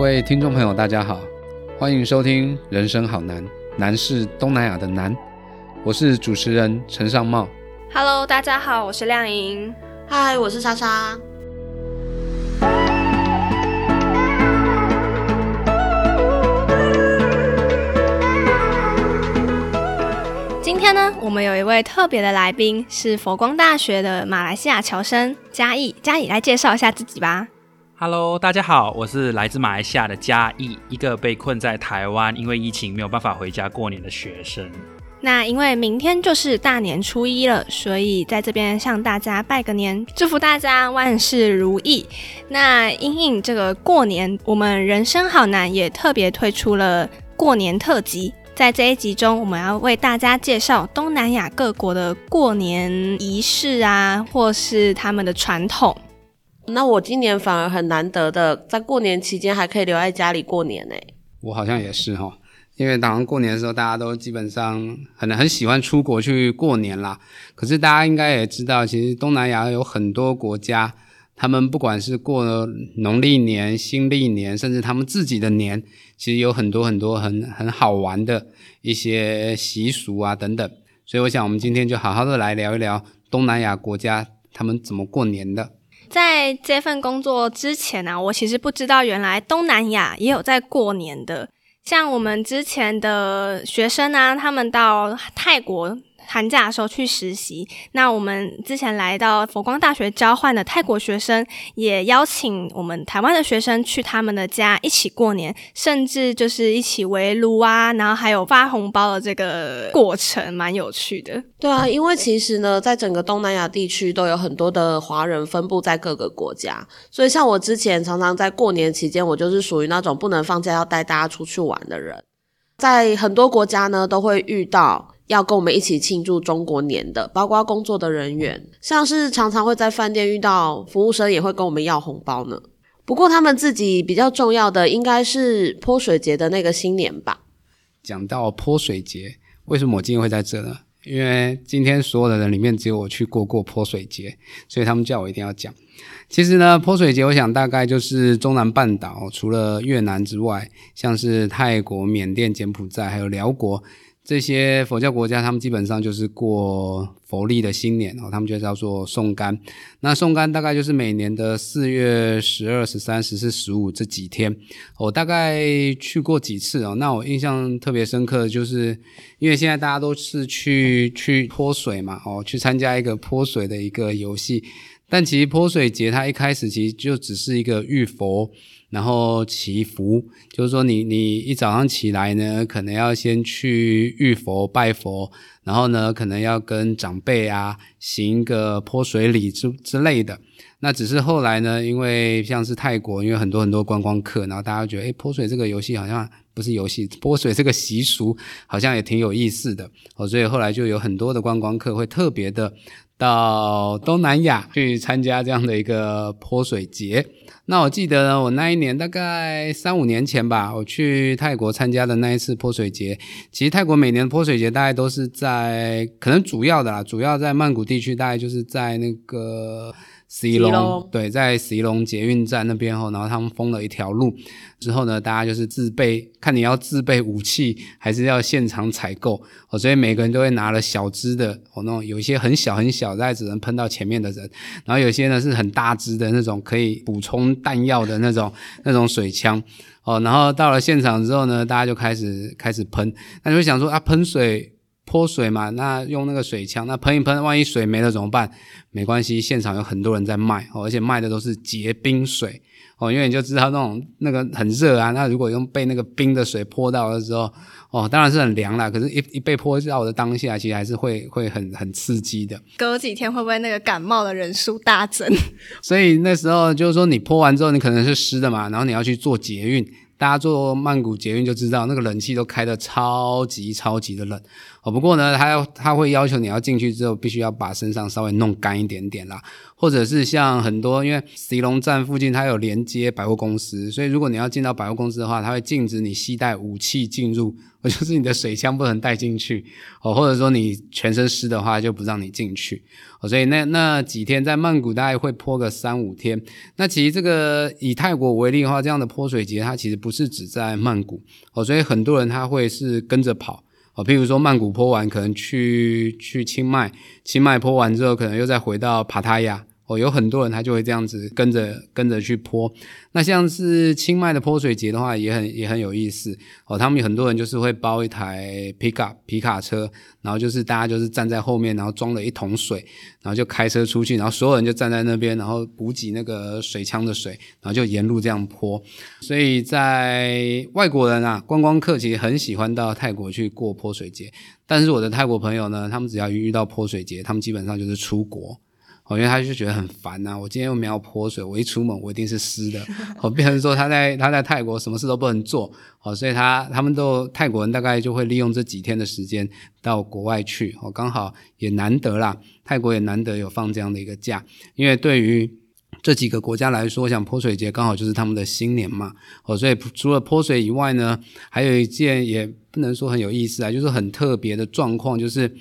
各位听众朋友，大家好，欢迎收听《人生好难》，难是东南亚的难。我是主持人陈尚茂。Hello，大家好，我是亮莹。嗨，我是莎莎。今天呢，我们有一位特别的来宾，是佛光大学的马来西亚侨生嘉义。嘉义来介绍一下自己吧。Hello，大家好，我是来自马来西亚的嘉义，一个被困在台湾，因为疫情没有办法回家过年的学生。那因为明天就是大年初一了，所以在这边向大家拜个年，祝福大家万事如意。那因应这个过年，我们人生好难也特别推出了过年特辑。在这一集中，我们要为大家介绍东南亚各国的过年仪式啊，或是他们的传统。那我今年反而很难得的，在过年期间还可以留在家里过年呢。我好像也是哈，因为好像过年的时候，大家都基本上很很喜欢出国去过年啦。可是大家应该也知道，其实东南亚有很多国家，他们不管是过农历年、新历年，甚至他们自己的年，其实有很多很多很很好玩的一些习俗啊等等。所以我想，我们今天就好好的来聊一聊东南亚国家他们怎么过年的。在这份工作之前呢、啊，我其实不知道原来东南亚也有在过年的。像我们之前的学生啊，他们到泰国寒假的时候去实习。那我们之前来到佛光大学交换的泰国学生，也邀请我们台湾的学生去他们的家一起过年，甚至就是一起围炉啊，然后还有发红包的这个过程，蛮有趣的。对啊，因为其实呢，在整个东南亚地区都有很多的华人分布在各个国家，所以像我之前常常在过年期间，我就是属于那种不能放假要带大家出去玩的人。在很多国家呢，都会遇到要跟我们一起庆祝中国年的，包括工作的人员，像是常常会在饭店遇到服务生也会跟我们要红包呢。不过他们自己比较重要的应该是泼水节的那个新年吧。讲到泼水节，为什么我今天会在这呢？因为今天所有的人里面只有我去过过泼水节，所以他们叫我一定要讲。其实呢，泼水节我想大概就是中南半岛除了越南之外，像是泰国、缅甸、柬埔寨还有辽国这些佛教国家，他们基本上就是过佛历的新年哦，他们就叫做送干。那送干大概就是每年的四月十二、十三、十四、十五这几天。我大概去过几次哦，那我印象特别深刻的就是，因为现在大家都是去去泼水嘛，哦，去参加一个泼水的一个游戏。但其实泼水节它一开始其实就只是一个浴佛，然后祈福，就是说你你一早上起来呢，可能要先去浴佛拜佛，然后呢可能要跟长辈啊行一个泼水礼之之类的。那只是后来呢，因为像是泰国，因为很多很多观光客，然后大家觉得，诶，泼水这个游戏好像不是游戏，泼水这个习俗好像也挺有意思的哦，所以后来就有很多的观光客会特别的。到东南亚去参加这样的一个泼水节。那我记得，我那一年大概三五年前吧，我去泰国参加的那一次泼水节。其实泰国每年的泼水节大概都是在可能主要的啦，主要在曼谷地区，大概就是在那个。石龙对，在石龙捷运站那边后，然后他们封了一条路之后呢，大家就是自备，看你要自备武器还是要现场采购。哦，所以每个人都会拿了小支的哦，那种有一些很小很小，大概只能喷到前面的人，然后有些呢是很大支的那种可以补充弹药的那种那种水枪。哦，然后到了现场之后呢，大家就开始开始喷，那就会想说啊，喷水。泼水嘛，那用那个水枪，那喷一喷，万一水没了怎么办？没关系，现场有很多人在卖哦，而且卖的都是结冰水哦，因为你就知道那种那个很热啊，那如果用被那个冰的水泼到的时候，哦，当然是很凉啦，可是一，一一被泼到的当下，其实还是会会很很刺激的。隔几天会不会那个感冒的人数大增？所以那时候就是说，你泼完之后，你可能是湿的嘛，然后你要去做捷运。大家坐曼谷捷运就知道，那个冷气都开得超级超级的冷哦，不过呢，他要他会要求你要进去之后，必须要把身上稍微弄干一点点啦，或者是像很多，因为石龙站附近它有连接百货公司，所以如果你要进到百货公司的话，它会禁止你携带武器进入，就是你的水枪不能带进去，哦，或者说你全身湿的话就不让你进去，哦，所以那那几天在曼谷大概会泼个三五天。那其实这个以泰国为例的话，这样的泼水节它其实不是只在曼谷，哦，所以很多人他会是跟着跑。哦，譬如说曼谷坡完，可能去去清迈，清迈坡完之后，可能又再回到帕塔亚。哦，有很多人他就会这样子跟着跟着去泼。那像是清迈的泼水节的话，也很也很有意思。哦，他们有很多人就是会包一台皮卡皮卡车，然后就是大家就是站在后面，然后装了一桶水，然后就开车出去，然后所有人就站在那边，然后补给那个水枪的水，然后就沿路这样泼。所以在外国人啊，观光客其实很喜欢到泰国去过泼水节。但是我的泰国朋友呢，他们只要遇到泼水节，他们基本上就是出国。哦，因为他就觉得很烦呐，我今天又没有泼水，我一出门我一定是湿的。哦，变成说他在他在泰国什么事都不能做，哦，所以他他们都泰国人大概就会利用这几天的时间到国外去。哦，刚好也难得啦，泰国也难得有放这样的一个假，因为对于这几个国家来说，像泼水节刚好就是他们的新年嘛。哦，所以除了泼水以外呢，还有一件也不能说很有意思啊，就是很特别的状况，就是。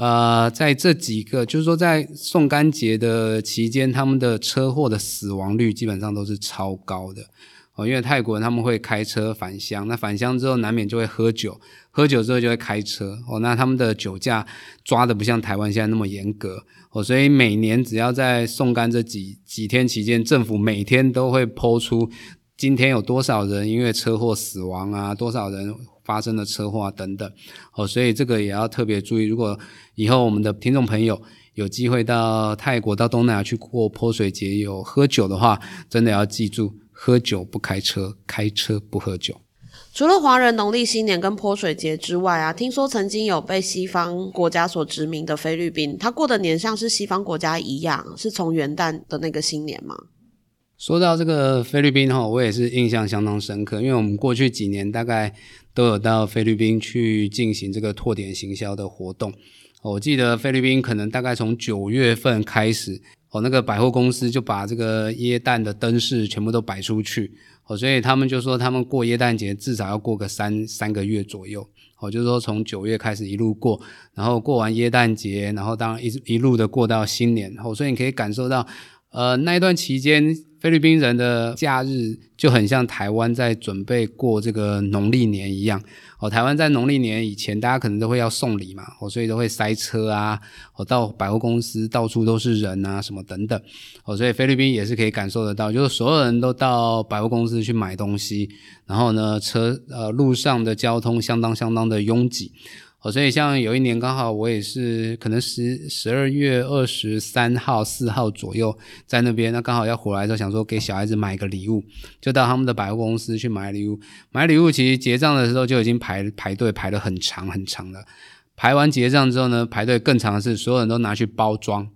呃，在这几个，就是说，在送干节的期间，他们的车祸的死亡率基本上都是超高的哦。因为泰国人他们会开车返乡，那返乡之后难免就会喝酒，喝酒之后就会开车哦。那他们的酒驾抓的不像台湾现在那么严格哦，所以每年只要在送干这几几天期间，政府每天都会抛出今天有多少人因为车祸死亡啊，多少人。发生的车祸啊等等，哦，所以这个也要特别注意。如果以后我们的听众朋友有机会到泰国、到东南亚去过泼水节，有喝酒的话，真的要记住：喝酒不开车，开车不喝酒。除了华人农历新年跟泼水节之外啊，听说曾经有被西方国家所殖民的菲律宾，他过的年像是西方国家一样，是从元旦的那个新年吗？说到这个菲律宾哈，我也是印象相当深刻，因为我们过去几年大概都有到菲律宾去进行这个拓点行销的活动。我记得菲律宾可能大概从九月份开始，哦，那个百货公司就把这个耶诞的灯饰全部都摆出去，哦，所以他们就说他们过耶诞节至少要过个三三个月左右，哦，就是说从九月开始一路过，然后过完耶诞节，然后当然一一路的过到新年，哦，所以你可以感受到，呃，那一段期间。菲律宾人的假日就很像台湾在准备过这个农历年一样哦。台湾在农历年以前，大家可能都会要送礼嘛，哦，所以都会塞车啊，哦，到百货公司到处都是人啊，什么等等，哦，所以菲律宾也是可以感受得到，就是所有人都到百货公司去买东西，然后呢，车呃路上的交通相当相当的拥挤。哦，所以像有一年刚好我也是可能十十二月二十三号、四号左右在那边，那刚好要回来的时候，想说给小孩子买一个礼物，就到他们的百货公司去买礼物。买礼物其实结账的时候就已经排排队排得很长很长了。排完结账之后呢，排队更长的是所有人都拿去包装。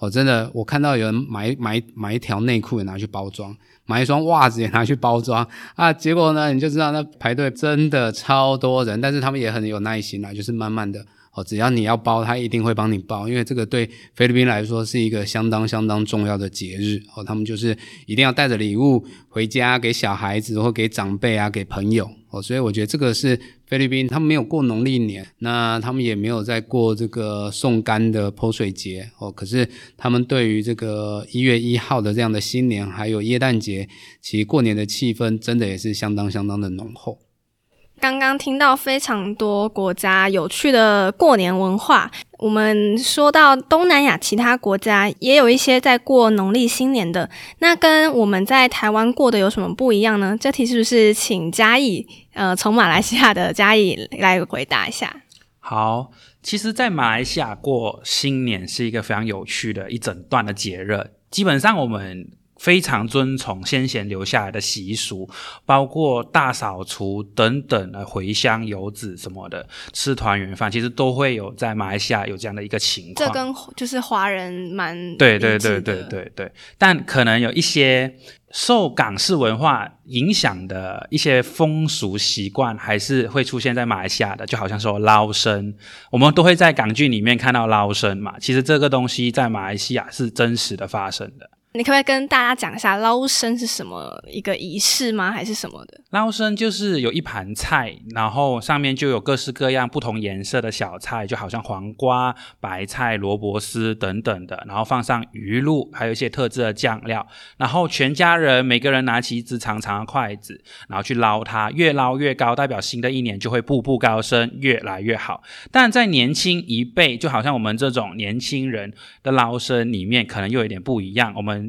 哦，真的，我看到有人买买买一条内裤也拿去包装。买一双袜子也拿去包装啊，结果呢，你就知道那排队真的超多人，但是他们也很有耐心啦，就是慢慢的哦，只要你要包，他一定会帮你包，因为这个对菲律宾来说是一个相当相当重要的节日哦，他们就是一定要带着礼物回家给小孩子或给长辈啊，给朋友哦，所以我觉得这个是。菲律宾他们没有过农历年，那他们也没有在过这个送干的泼水节哦。可是他们对于这个一月一号的这样的新年，还有耶诞节，其实过年的气氛真的也是相当相当的浓厚。刚刚听到非常多国家有趣的过年文化。我们说到东南亚其他国家也有一些在过农历新年的，那跟我们在台湾过的有什么不一样呢？这题是不是请嘉义呃从马来西亚的嘉义来回答一下？好，其实，在马来西亚过新年是一个非常有趣的一整段的节日，基本上我们。非常遵从先贤留下来的习俗，包括大扫除等等的回乡游子什么的，吃团圆饭，其实都会有在马来西亚有这样的一个情况。这跟就是华人蛮对对对对对对，但可能有一些受港式文化影响的一些风俗习惯，还是会出现在马来西亚的，就好像说捞生，我们都会在港剧里面看到捞生嘛。其实这个东西在马来西亚是真实的发生的。你可不可以跟大家讲一下捞生是什么一个仪式吗？还是什么的？捞生就是有一盘菜，然后上面就有各式各样不同颜色的小菜，就好像黄瓜、白菜、萝卜丝等等的，然后放上鱼露，还有一些特制的酱料，然后全家人每个人拿起一只长长的筷子，然后去捞它，越捞越高，代表新的一年就会步步高升，越来越好。但在年轻一辈，就好像我们这种年轻人的捞生里面，可能又有点不一样，我们。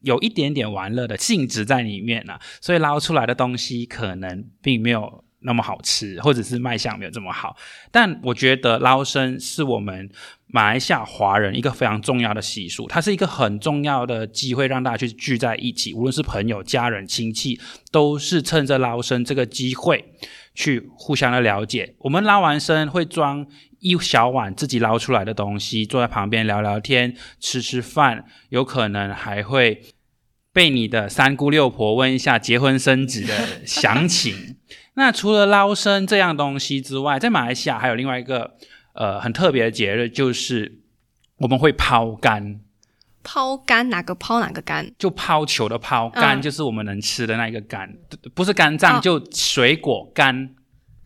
有一点点玩乐的性质在里面呢、所以捞出来的东西可能并没有那么好吃，或者是卖相没有这么好。但我觉得捞生是我们马来西亚华人一个非常重要的习俗，它是一个很重要的机会，让大家去聚在一起，无论是朋友、家人、亲戚，都是趁着捞生这个机会去互相的了解。我们捞完生会装一小碗自己捞出来的东西，坐在旁边聊聊天、吃吃饭，有可能还会被你的三姑六婆问一下结婚生子的详情。那除了捞生这样东西之外，在马来西亚还有另外一个呃很特别的节日，就是我们会抛竿，抛竿哪个抛哪个竿？就抛球的抛，嗯竿就是我们能吃的那一个竿，不是肝脏，哦就水果干。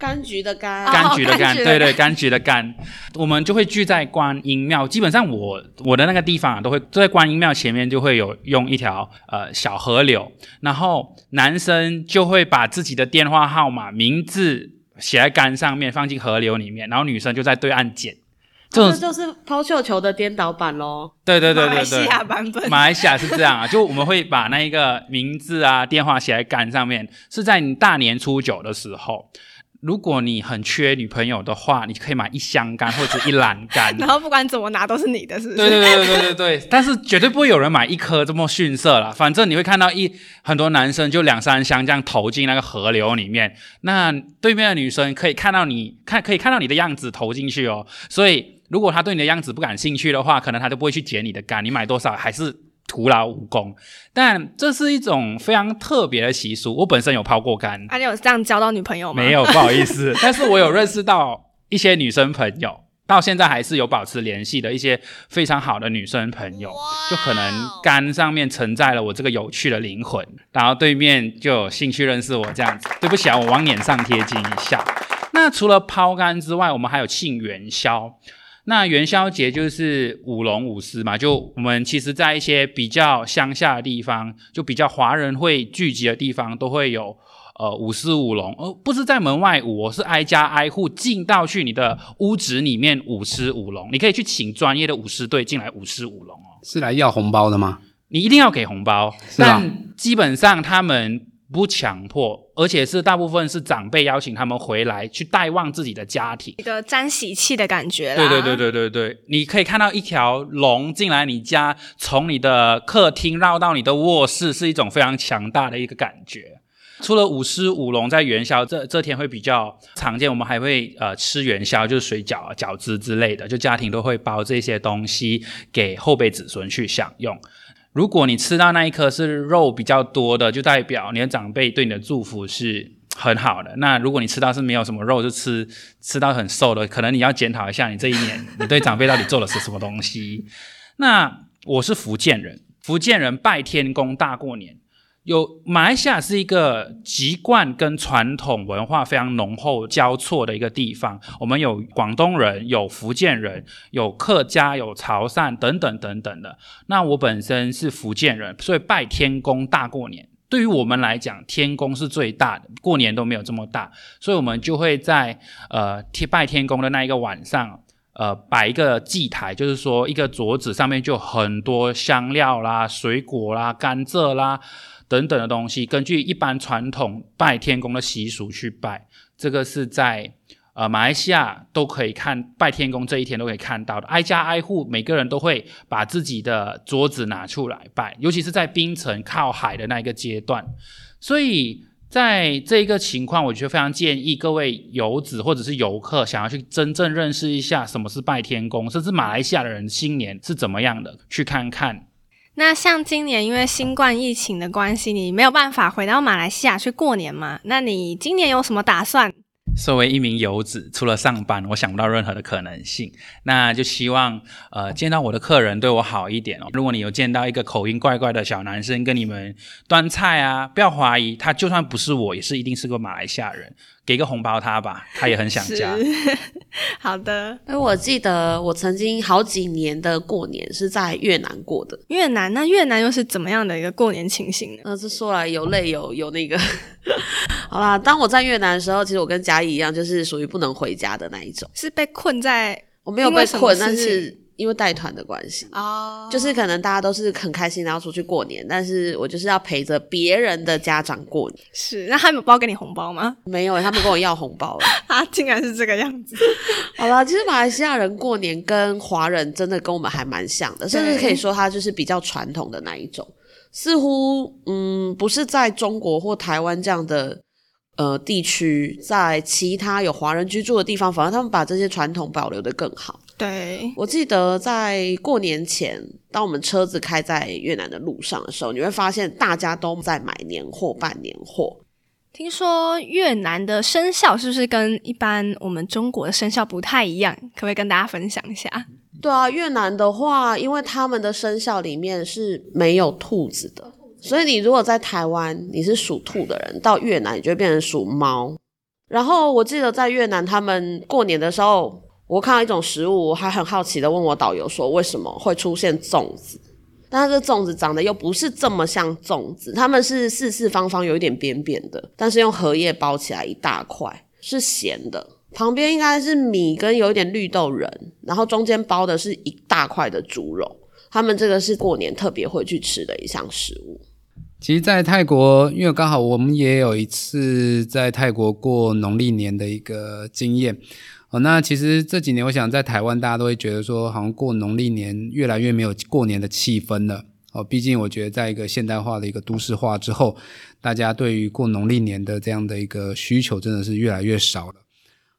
柑橘的柑，哦柑橘的柑，对对，柑橘的柑，我们就会聚在观音庙。基本上我我的那个地方啊，都会都在观音庙前面就会有用一条呃小河流，然后男生就会把自己的电话号码、名字写在杆上面，放进河流里面，然后女生就在对岸捡。这种就是抛绣球的颠倒版喽。对对对马来西对对，亚版本。马来西亚是这样啊，就我们会把那一个名字啊、电话写在杆上面，是在你大年初九的时候。如果你很缺女朋友的话，你可以买一箱干或者一篮干。然后不管怎么拿都是你的，是不是？对对对对对对对，但是绝对不会有人买一颗这么逊色啦。反正你会看到一很多男生就两三箱这样投进那个河流里面，那对面的女生可以看到你看可以看到你的样子投进去哦。所以如果他对你的样子不感兴趣的话，可能他就不会去捡你的干，你买多少还是徒劳无功。但这是一种非常特别的习俗，我本身有抛过竿，啊，你有这样交到女朋友吗？没有，不好意思。但是我有认识到一些女生朋友，到现在还是有保持联系的一些非常好的女生朋友，就可能竿上面承载了我这个有趣的灵魂，然后对面就有兴趣认识我这样子。对不起啊，我往脸上贴金一下。那除了抛竿之外，我们还有庆元宵。那元宵节就是舞龙舞狮嘛，就我们其实，在一些比较乡下的地方，就比较华人会聚集的地方，都会有呃舞狮舞龙，而不是在门外舞，哦是挨家挨户进到去你的屋子里面舞狮舞龙。你可以去请专业的舞狮队进来舞狮舞龙哦，是来要红包的吗？你一定要给红包，是吧但基本上他们不强迫，而且是大部分是长辈邀请他们回来去带望自己的家庭。一个沾喜气的感觉啦。对对对对对对，你可以看到一条龙进来你家，从你的客厅绕到你的卧室，是一种非常强大的一个感觉。除了舞狮舞龙在元宵这这天会比较常见，我们还会呃吃元宵，就是水饺啊、饺子之类的，就家庭都会包这些东西给后辈子孙去享用。如果你吃到那一颗是肉比较多的，就代表你的长辈对你的祝福是很好的。那如果你吃到是没有什么肉，就吃吃到很瘦的，可能你要检讨一下你这一年你对长辈到底做了是什么东西。那我是福建人，福建人拜天公大过年。有马来西亚是一个籍贯跟传统文化非常浓厚交错的一个地方。我们有广东人，有福建人，有客家，有潮汕等等等等的。那我本身是福建人，所以拜天公大过年。对于我们来讲，天公是最大的，过年都没有这么大，所以我们就会在呃拜天公的那一个晚上，呃摆一个祭台，就是说一个桌子上面就很多香料啦、水果啦、甘蔗啦等等的东西，根据一般传统拜天公的习俗去拜。这个是在呃，马来西亚都可以看拜天公这一天都可以看到的，挨家挨户每个人都会把自己的桌子拿出来拜，尤其是在槟城靠海的那一个阶段，所以在这一个情况，我觉得非常建议各位游子或者是游客想要去真正认识一下什么是拜天公，甚至马来西亚的人新年是怎么样的，去看看。那像今年因为新冠疫情的关系，你没有办法回到马来西亚去过年嘛？那你今年有什么打算？作为一名游子，除了上班，我想不到任何的可能性。那就希望，呃，见到我的客人对我好一点哦。如果你有见到一个口音怪怪的小男生跟你们端菜啊，不要怀疑，他就算不是我，也是一定是个马来西亚人。给个红包他吧，他也很想家。好的，哎，我记得我曾经好几年的过年是在越南过的。越南那越南又是怎么样的一个过年情形呢？呃，这说来有泪有有那个。好啦，当我在越南的时候，其实我跟嘉义一样，就是属于不能回家的那一种。是被困在？我没有被困，但是。因为带团的关系哦，就是可能大家都是很开心然后出去过年，但是我就是要陪着别人的家长过年。是，那他们包给你红包吗？没有，他们跟我要红包了。啊，竟然是这个样子。好了，其实马来西亚人过年跟华人真的跟我们还蛮像的，甚至可以说他就是比较传统的那一种。似乎嗯，不是在中国或台湾这样的。呃，地区在其他有华人居住的地方，反而他们把这些传统保留的更好。对我记得在过年前，当我们车子开在越南的路上的时候，你会发现大家都在买年货、办年货。听说越南的生肖是不是跟一般我们中国的生肖不太一样？可不可以跟大家分享一下？对啊，越南的话，因为他们的生肖里面是没有兔子的。所以你如果在台湾你是属兔的人，到越南你就会变成属猫。然后我记得在越南他们过年的时候，我看到一种食物，我还很好奇的问我导游说为什么会出现粽子？但是这粽子长得又不是这么像粽子，他们是四四方方有一点扁扁的，但是用荷叶包起来一大块，是咸的。旁边应该是米跟有一点绿豆仁，然后中间包的是一大块的猪肉。他们这个是过年特别会去吃的一项食物。其实，在泰国，因为刚好我们也有一次在泰国过农历年的一个经验哦。那其实这几年，我想在台湾，大家都会觉得说，好像过农历年越来越没有过年的气氛了哦。毕竟，我觉得在一个现代化的一个都市化之后，大家对于过农历年的这样的一个需求，真的是越来越少了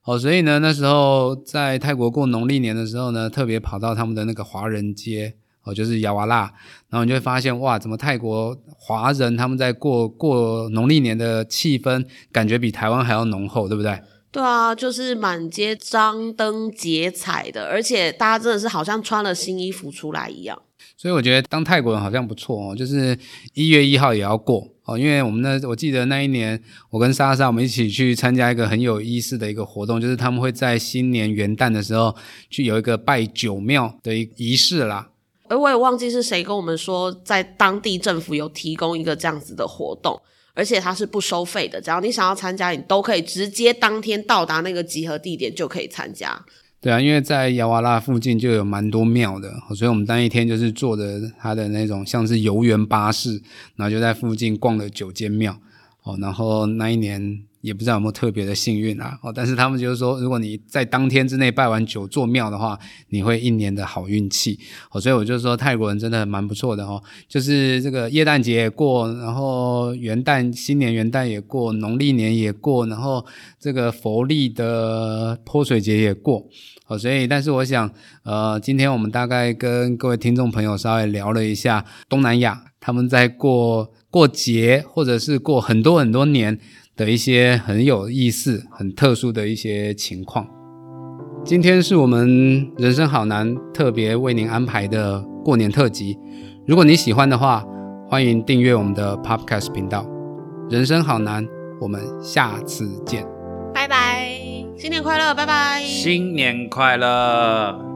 哦。所以呢，那时候在泰国过农历年的时候呢，特别跑到他们的那个华人街。哦，就是亚瓦拉，然后你就会发现，哇，怎么泰国华人他们在过过农历年的气氛，感觉比台湾还要浓厚，对不对？对啊，就是满街张灯结彩的，而且大家真的是好像穿了新衣服出来一样。所以我觉得当泰国人好像不错哦，就是一月一号也要过哦，因为我们那我记得那一年，我跟莎莎我们一起去参加一个很有意思的一个活动，就是他们会在新年元旦的时候去有一个拜九庙的一仪式啦。而我也忘记是谁跟我们说，在当地政府有提供一个这样子的活动，而且它是不收费的，只要你想要参加，你都可以直接当天到达那个集合地点就可以参加。对啊，因为在亚瓦拉附近就有蛮多庙的，所以我们当一天就是坐着它的那种像是游园巴士，然后就在附近逛了九间庙。哦，然后那一年。也不知道有没有特别的幸运啊，哦，但是他们就是说，如果你在当天之内拜完九座庙的话，你会一年的好运气，哦，所以我就说泰国人真的蛮不错的哦，就是这个耶诞节也过，然后元旦新年元旦也过，农历年也过，然后这个佛历的泼水节也过，哦，所以但是我想，呃，今天我们大概跟各位听众朋友稍微聊了一下东南亚他们在过过节或者是过很多很多年。的一些很有意思、很特殊的一些情况。今天是我们人生好难特别为您安排的过年特辑。如果你喜欢的话，欢迎订阅我们的 Podcast 频道。人生好难，我们下次见，拜拜，新年快乐，拜拜，新年快乐。